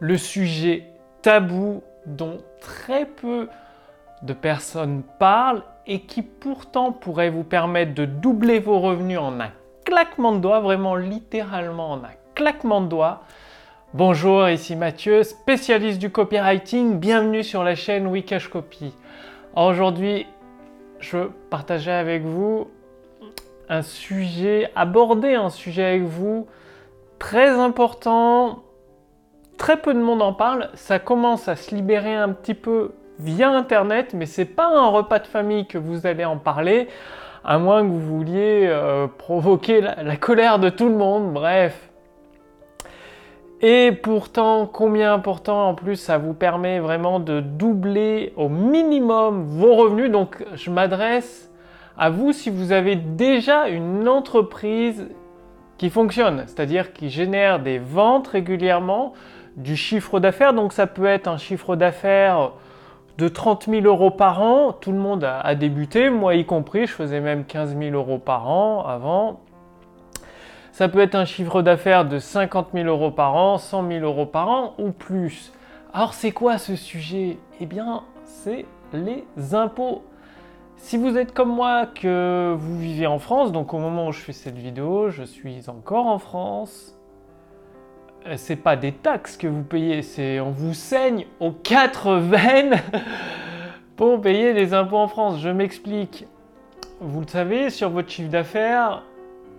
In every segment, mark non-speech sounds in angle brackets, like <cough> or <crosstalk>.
le sujet tabou dont très peu de personnes parlent et qui pourtant pourrait vous permettre de doubler vos revenus en un claquement de doigts, vraiment littéralement en un claquement de doigts. Bonjour, ici Mathieu, spécialiste du copywriting. Bienvenue sur la chaîne Wikash Copy. Aujourd'hui, je partageais avec vous un sujet, aborder un sujet avec vous très important. Très peu de monde en parle. Ça commence à se libérer un petit peu via Internet, mais c'est pas un repas de famille que vous allez en parler, à moins que vous vouliez euh, provoquer la, colère de tout le monde. Bref. Et pourtant, combien important en plus, ça vous permet vraiment de doubler au minimum vos revenus. Donc, je m'adresse à vous si vous avez déjà une entreprise qui fonctionne, c'est-à-dire qui génère des ventes régulièrement, du chiffre d'affaires. Donc, ça peut être un chiffre d'affaires de 30 000 euros par an. Tout le monde a, débuté, moi y compris. Je faisais même 15 000 euros par an avant. Ça peut être un chiffre d'affaires de 50 000 euros par an, 100 000 euros par an ou plus. Alors c'est quoi ce sujet? Eh bien, c'est les impôts. Si vous êtes comme moi, que vous vivez en France, donc au moment où je fais cette vidéo, je suis encore en France, c'est pas des taxes que vous payez, c'est on vous saigne aux quatre veines <laughs> pour payer les impôts en France. Je m'explique. Vous le savez, sur votre chiffre d'affaires,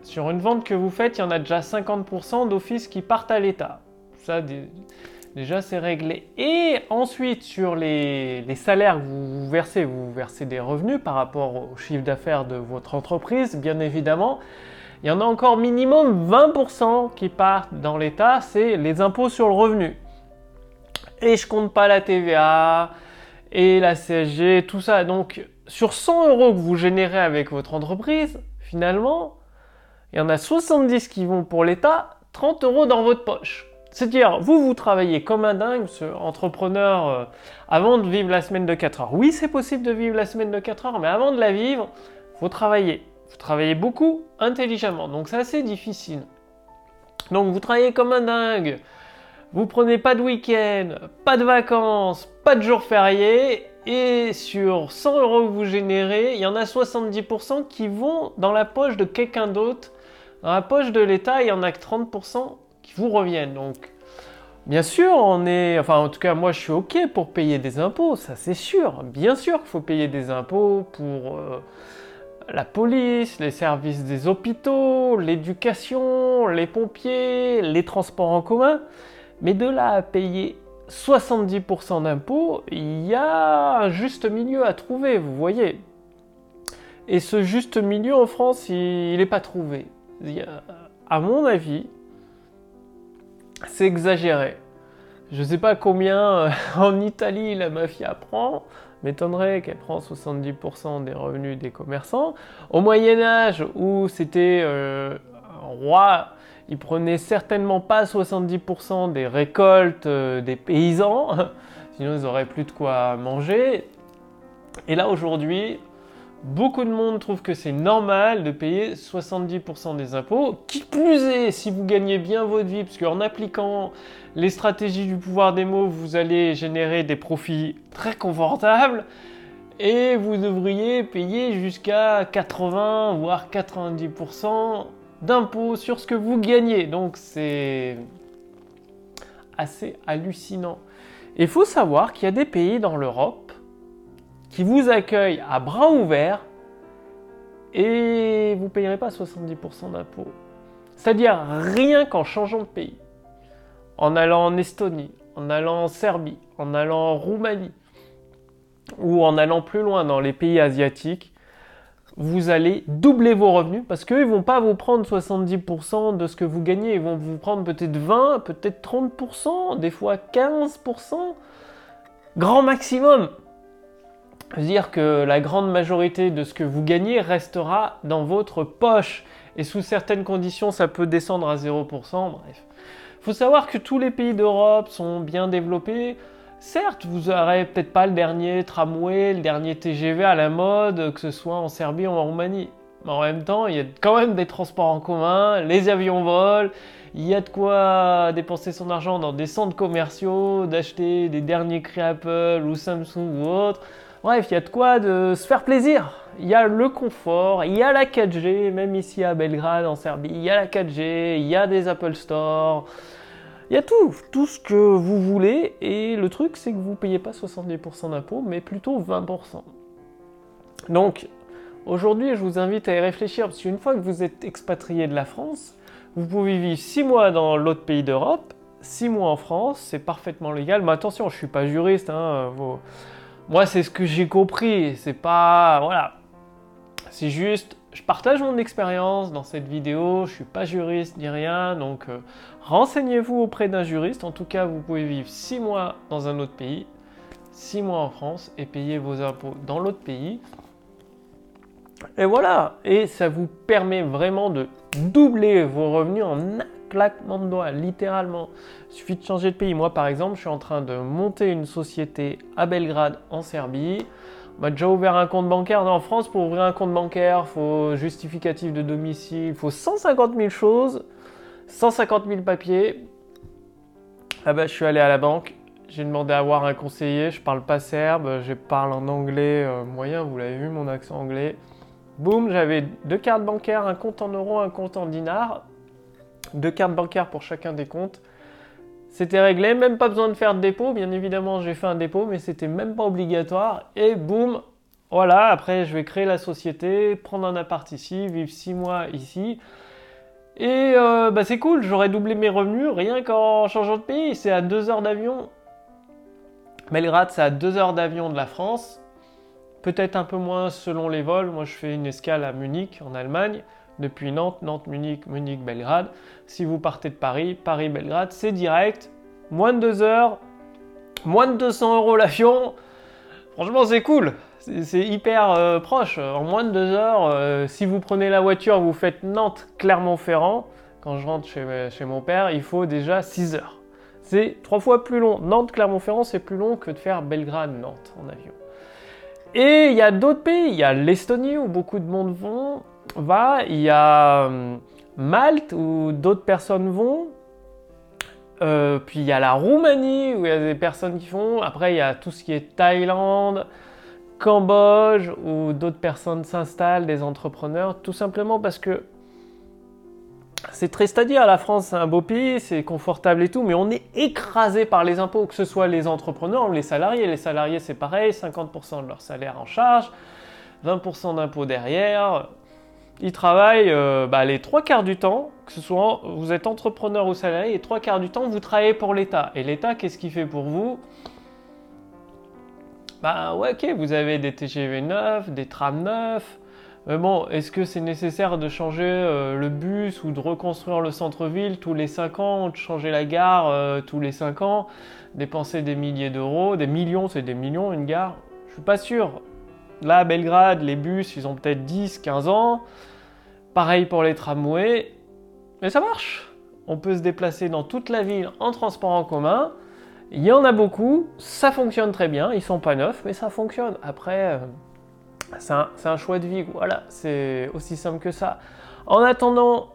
sur une vente que vous faites, il y en a déjà 50% d'office qui partent à l'État. Ça, déjà, c'est réglé. Et ensuite, sur les, salaires que vous versez, vous versez des revenus par rapport au chiffre d'affaires de votre entreprise, bien évidemment il y en a encore minimum 20% qui partent dans l'État, c'est les impôts sur le revenu. Et je compte pas la TVA et la CSG, tout ça. Donc sur 100 euros que vous générez avec votre entreprise, finalement, il y en a 70 qui vont pour l'État, 30 euros dans votre poche. C'est-à-dire, vous, vous travaillez comme un dingue, ce entrepreneur, euh, avant de vivre la semaine de 4 heures. Oui, c'est possible de vivre la semaine de 4 heures, mais avant de la vivre, faut travailler. Vous travaillez beaucoup intelligemment, donc c'est assez difficile. Donc vous travaillez comme un dingue, vous prenez pas de week-end, pas de vacances, pas de jours fériés, et sur 100 euros que vous générez, il y en a 70% qui vont dans la poche de quelqu'un d'autre. Dans la poche de l'État, il y en a que 30% qui vous reviennent. Donc, bien sûr, on est, enfin, en tout cas, moi, je suis ok pour payer des impôts, ça c'est sûr. Bien sûr qu'il faut payer des impôts pour euh, la police, les services des hôpitaux, l'éducation, les pompiers, les transports en commun. Mais de là à payer 70% d'impôts, il y a un juste milieu à trouver, vous voyez. Et ce juste milieu en France, il n'est pas trouvé. à mon avis, c'est exagéré. Je ne sais pas combien euh, <laughs> en Italie la mafia prend, m'étonnerait qu'elle prend 70% des revenus des commerçants. Au Moyen Âge, où c'était euh, un roi, il prenait certainement pas 70% des récoltes euh, des paysans, <laughs> sinon ils n'auraient plus de quoi manger. Et là aujourd'hui, Beaucoup de monde trouve que c'est normal de payer 70% des impôts. Qui plus est, si vous gagnez bien votre vie, parce qu'en appliquant les stratégies du pouvoir des mots, vous allez générer des profits très confortables et vous devriez payer jusqu'à 80 voire 90% d'impôts sur ce que vous gagnez. Donc c'est assez hallucinant. Il faut savoir qu'il y a des pays dans l'Europe qui vous accueille à bras ouverts et vous ne payerez pas 70% d'impôts. C'est-à-dire rien qu'en changeant de pays, en allant en Estonie, en allant en Serbie, en allant en Roumanie, ou en allant plus loin dans les pays asiatiques, vous allez doubler vos revenus parce qu'ils ne vont pas vous prendre 70% de ce que vous gagnez, ils vont vous prendre peut-être 20, peut-être 30%, des fois 15%, grand maximum dire que la grande majorité de ce que vous gagnez restera dans votre poche. Et sous certaines conditions, ça peut descendre à 0%. Bref. Faut savoir que tous les pays d'Europe sont bien développés. Certes, vous n'aurez peut-être pas le dernier tramway, le dernier TGV à la mode, que ce soit en Serbie ou en Roumanie. Mais en même temps, il y a quand même des transports en commun, les avions volent, il y a de quoi dépenser son argent dans des centres commerciaux, d'acheter des derniers cris Apple ou Samsung ou autre. Bref, il y a de quoi de se faire plaisir. Il y a le confort, il y a la 4G, même ici à Belgrade en Serbie, il y a la 4G, il y a des Apple Store. Il y a tout, tout ce que vous voulez. Et le truc, c'est que vous ne payez pas 70% d'impôts, mais plutôt 20%. Donc, aujourd'hui, je vous invite à y réfléchir, parce qu'une fois que vous êtes expatrié de la France, vous pouvez vivre 6 mois dans l'autre pays d'Europe, 6 mois en France, c'est parfaitement légal. Mais attention, je ne suis pas juriste. Hein, Moi, c'est ce que j'ai compris. C'est pas. Voilà. C'est juste, je partage mon expérience dans cette vidéo. Je suis pas juriste ni rien. Donc, euh, renseignez-vous auprès d'un juriste. En tout cas, vous pouvez vivre 6 mois dans un autre pays, 6 mois en France et payer vos impôts dans l'autre pays. Et voilà, et ça vous permet vraiment de doubler vos revenus en claquement de doigts, littéralement. Il suffit de changer de pays. Moi, par exemple, je suis en train de monter une société à Belgrade, en Serbie. On m'a déjà ouvert un compte bancaire. En France, pour ouvrir un compte bancaire, faut justificatif de domicile, il faut 150 000 choses, 150 000 papiers. Ah bah, je suis allé à la banque, j'ai demandé à avoir un conseiller, je parle pas serbe, je parle en anglais euh, moyen, vous l'avez vu mon accent anglais. Boum, j'avais deux cartes bancaires, un compte en euros, un compte en dinars. Deux cartes bancaires pour chacun des comptes. C'était réglé, même pas besoin de faire de dépôt. Bien évidemment, j'ai fait un dépôt, mais c'était même pas obligatoire. Et boum, voilà, après je vais créer la société, prendre un appart ici, vivre six mois ici. Et euh, bah, c'est cool, j'aurais doublé mes revenus rien qu'en changeant de pays. C'est à deux heures d'avion. Belgrade, c'est à deux heures d'avion de la France. Peut-être un peu moins selon les vols. Moi, je fais une escale à Munich, en Allemagne, depuis Nantes, Nantes, Munich, Munich, Belgrade. Si vous partez de Paris, Paris, Belgrade, c'est direct. Moins de 2 heures, moins de 200 euros l'avion. Franchement, c'est cool. C'est hyper euh, proche. En moins de 2 heures, euh, si vous prenez la voiture, vous faites Nantes-Clermont-Ferrand. Quand je rentre chez, chez mon père, il faut déjà 6 heures. C'est trois fois plus long. Nantes-Clermont-Ferrand, c'est plus long que de faire Belgrade-Nantes en avion. Et il y a d'autres pays. Il y a l'Estonie où beaucoup de monde vont, va. Il y a euh, Malte où d'autres personnes vont. Euh, puis il y a la Roumanie où il y a des personnes qui font. Après, il y a tout ce qui est Thaïlande, Cambodge où d'autres personnes s'installent, des entrepreneurs. Tout simplement parce que c'est triste à la France c'est un beau pays, c'est confortable et tout, mais on est écrasé par les impôts, que ce soit les entrepreneurs ou les salariés. Les salariés c'est pareil, 50% de leur salaire en charge, 20% d'impôts derrière. Ils travaillent euh, bah, les trois quarts du temps, que ce soit vous êtes entrepreneur ou salarié, les trois quarts du temps vous travaillez pour l'État. Et l'État qu'est-ce qu'il fait pour vous? Bah ouais ok, vous avez des TGV neufs, des trams neufs, mais bon, est-ce que c'est nécessaire de changer euh, le bus ou de reconstruire le centre-ville tous les 5 ans, de changer la gare euh, tous les 5 ans, dépenser des milliers d'euros, des millions, c'est des millions une gare? Je suis pas sûr. Là, Belgrade, les bus, ils ont peut-être 10, 15 ans. Pareil pour les tramways. Mais ça marche. On peut se déplacer dans toute la ville en transport en commun. Il y en a beaucoup, ça fonctionne très bien, ils sont pas neufs, mais ça fonctionne. Après, euh, c'est un, choix de vie, voilà, c'est aussi simple que ça. En attendant,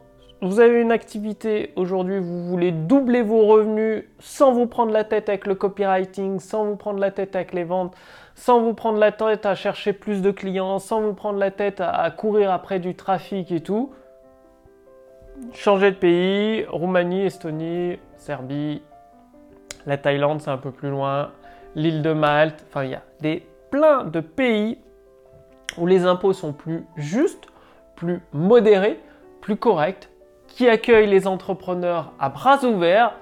vous avez une activité aujourd'hui, vous voulez doubler vos revenus sans vous prendre la tête avec le copywriting, sans vous prendre la tête avec les ventes, sans vous prendre la tête à chercher plus de clients, sans vous prendre la tête à, courir après du trafic et tout. Changez de pays, Roumanie, Estonie, Serbie, la Thaïlande c'est un peu plus loin, l'île de Malte, enfin il y a des plein de pays où les impôts sont plus justes, plus modérés, plus corrects, qui accueillent les entrepreneurs à bras ouverts.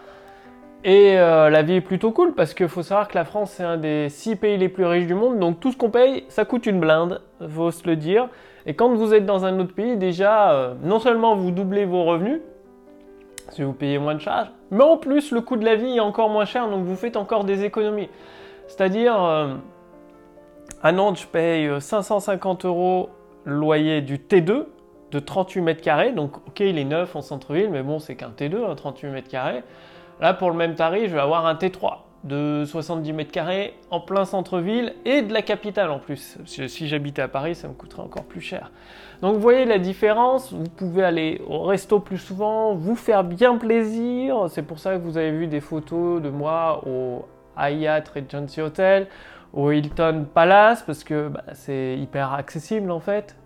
Et euh, la vie est plutôt cool parce qu'il faut savoir que la France c'est un des six pays les plus riches du monde, donc tout ce qu'on paye, ça coûte une blinde, faut se le dire. Et quand vous êtes dans un autre pays, déjà, euh, non seulement vous doublez vos revenus, si vous payez moins de charges, mais en plus le coût de la vie est encore moins cher, donc vous faites encore des économies. C'est-à-dire, euh, à Nantes, je paye 550 euh, euros loyer du T2 de 38 mètres carrés. Donc, ok, il est neuf en centre-ville, mais bon, c'est qu'un T2, 38 mètres carrés. Là, pour le même tarif, je vais avoir un T3. de 70 mètres carrés en plein centre-ville et de la capitale en plus. Si j'habitais à Paris, ça me coûterait encore plus cher. Donc vous voyez la différence, vous pouvez aller au resto plus souvent, vous faire bien plaisir. C'est pour ça que vous avez vu des photos de moi au Hyatt Regency Hotel, au Hilton Palace, parce que bah, c'est hyper accessible en fait.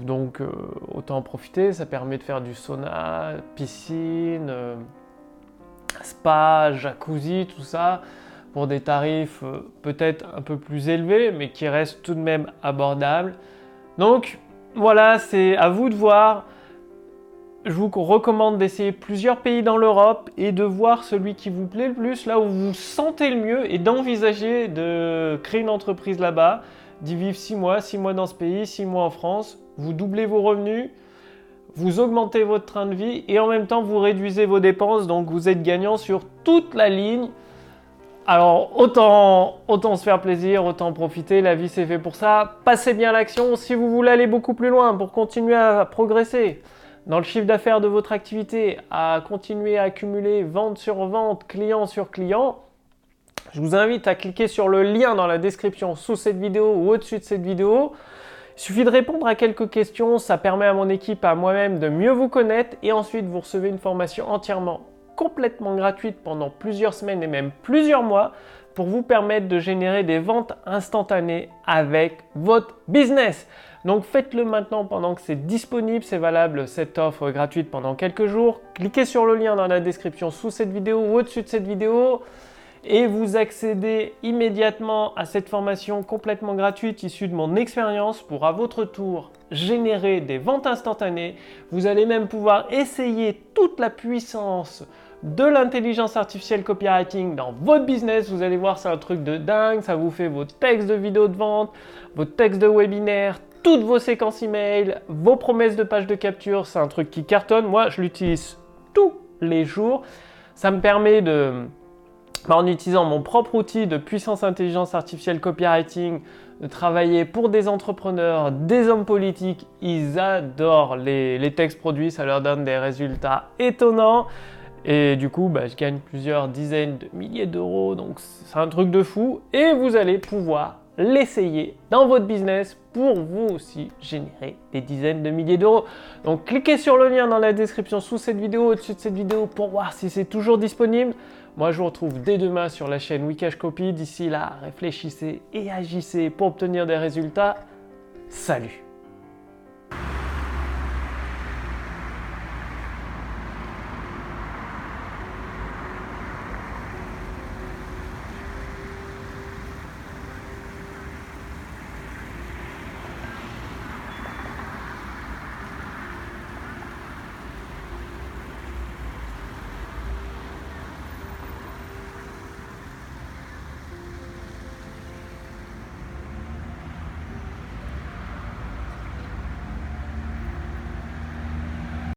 Donc euh, autant en profiter, ça permet de faire du sauna, piscine, euh, spa, jacuzzi, tout ça, pour des tarifs euh, peut-être un peu plus élevés, mais qui restent tout de même abordables. Donc voilà, c'est à vous de voir. Je vous recommande d'essayer plusieurs pays dans l'Europe et de voir celui qui vous plaît le plus, là où vous vous sentez le mieux, et d'envisager de créer une entreprise là-bas, d'y vivre 6 mois, 6 mois dans ce pays, 6 mois en France. Vous doublez vos revenus, vous augmentez votre train de vie et en même temps vous réduisez vos dépenses, donc vous êtes gagnant sur toute la ligne. Alors autant, se faire plaisir, autant profiter, la vie c'est fait pour ça. Passez bien l'action si vous voulez aller beaucoup plus loin pour continuer à progresser dans le chiffre d'affaires de votre activité, à continuer à accumuler vente sur vente, client sur client. Je vous invite à cliquer sur le lien dans la description sous cette vidéo ou au-dessus de cette vidéo. Il suffit de répondre à quelques questions, ça permet à mon équipe, à moi-même de mieux vous connaître et ensuite vous recevez une formation entièrement complètement gratuite pendant plusieurs semaines et même plusieurs mois pour vous permettre de générer des ventes instantanées avec votre business. Donc faites-le maintenant pendant que c'est disponible, c'est valable cette offre gratuite pendant quelques jours. Cliquez sur le lien dans la description sous cette vidéo ou au-dessus de cette vidéo et vous accédez immédiatement à cette formation complètement gratuite issue de mon expérience pour à votre tour générer des ventes instantanées. Vous allez même pouvoir essayer toute la puissance de l'intelligence artificielle copywriting dans votre business. Vous allez voir, c'est un truc de dingue. Ça vous fait vos textes de vidéos de vente, vos textes de webinaire, toutes vos séquences email, vos promesses de page de capture. C'est un truc qui cartonne. Moi, je l'utilise tous les jours. Ça me permet de en utilisant mon propre outil de puissance intelligence artificielle copywriting, de travailler pour des entrepreneurs, des hommes politiques. Ils adorent les, textes produits, ça leur donne des résultats étonnants. Et du coup, bah, je gagne plusieurs dizaines de milliers d'euros, donc c'est un truc de fou. Et vous allez pouvoir l'essayer dans votre business pour vous aussi générer des dizaines de milliers d'euros. Donc cliquez sur le lien dans la description sous cette vidéo, au-dessus de cette vidéo pour voir si c'est toujours disponible. Moi je vous retrouve dès demain sur la chaîne Wikash Copy. D'ici là, réfléchissez et agissez pour obtenir des résultats. Salut